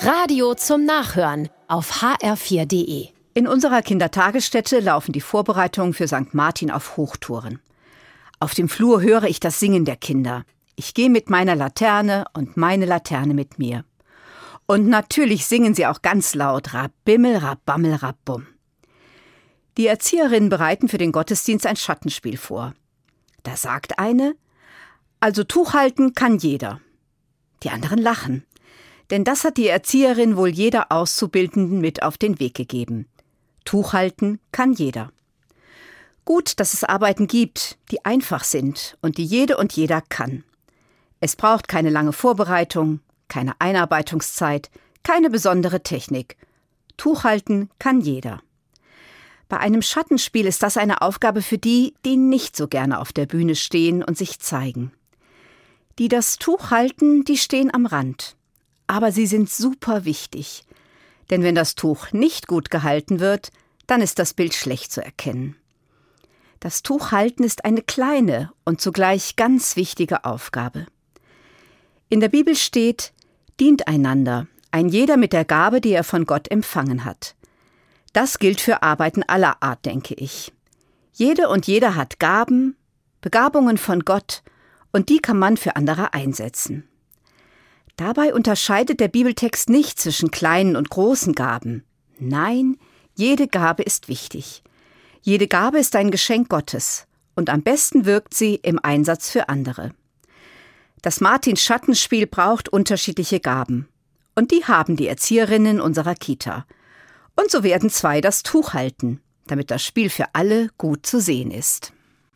Radio zum Nachhören auf hr4.de. In unserer Kindertagesstätte laufen die Vorbereitungen für St. Martin auf Hochtouren. Auf dem Flur höre ich das Singen der Kinder. Ich gehe mit meiner Laterne und meine Laterne mit mir. Und natürlich singen sie auch ganz laut Rabimmel, Rabammel, Rabum. Die Erzieherinnen bereiten für den Gottesdienst ein Schattenspiel vor. Da sagt eine, also Tuch halten kann jeder. Die anderen lachen. Denn das hat die Erzieherin wohl jeder Auszubildenden mit auf den Weg gegeben. Tuch halten kann jeder. Gut, dass es Arbeiten gibt, die einfach sind und die jede und jeder kann. Es braucht keine lange Vorbereitung, keine Einarbeitungszeit, keine besondere Technik. Tuch halten kann jeder. Bei einem Schattenspiel ist das eine Aufgabe für die, die nicht so gerne auf der Bühne stehen und sich zeigen. Die das Tuch halten, die stehen am Rand. Aber sie sind super wichtig. Denn wenn das Tuch nicht gut gehalten wird, dann ist das Bild schlecht zu erkennen. Das Tuch halten ist eine kleine und zugleich ganz wichtige Aufgabe. In der Bibel steht, dient einander, ein jeder mit der Gabe, die er von Gott empfangen hat. Das gilt für Arbeiten aller Art, denke ich. Jede und jeder hat Gaben, Begabungen von Gott, und die kann man für andere einsetzen. Dabei unterscheidet der Bibeltext nicht zwischen kleinen und großen Gaben. Nein, jede Gabe ist wichtig. Jede Gabe ist ein Geschenk Gottes, und am besten wirkt sie im Einsatz für andere. Das Martins Schattenspiel braucht unterschiedliche Gaben. Und die haben die Erzieherinnen unserer Kita. Und so werden zwei das Tuch halten, damit das Spiel für alle gut zu sehen ist.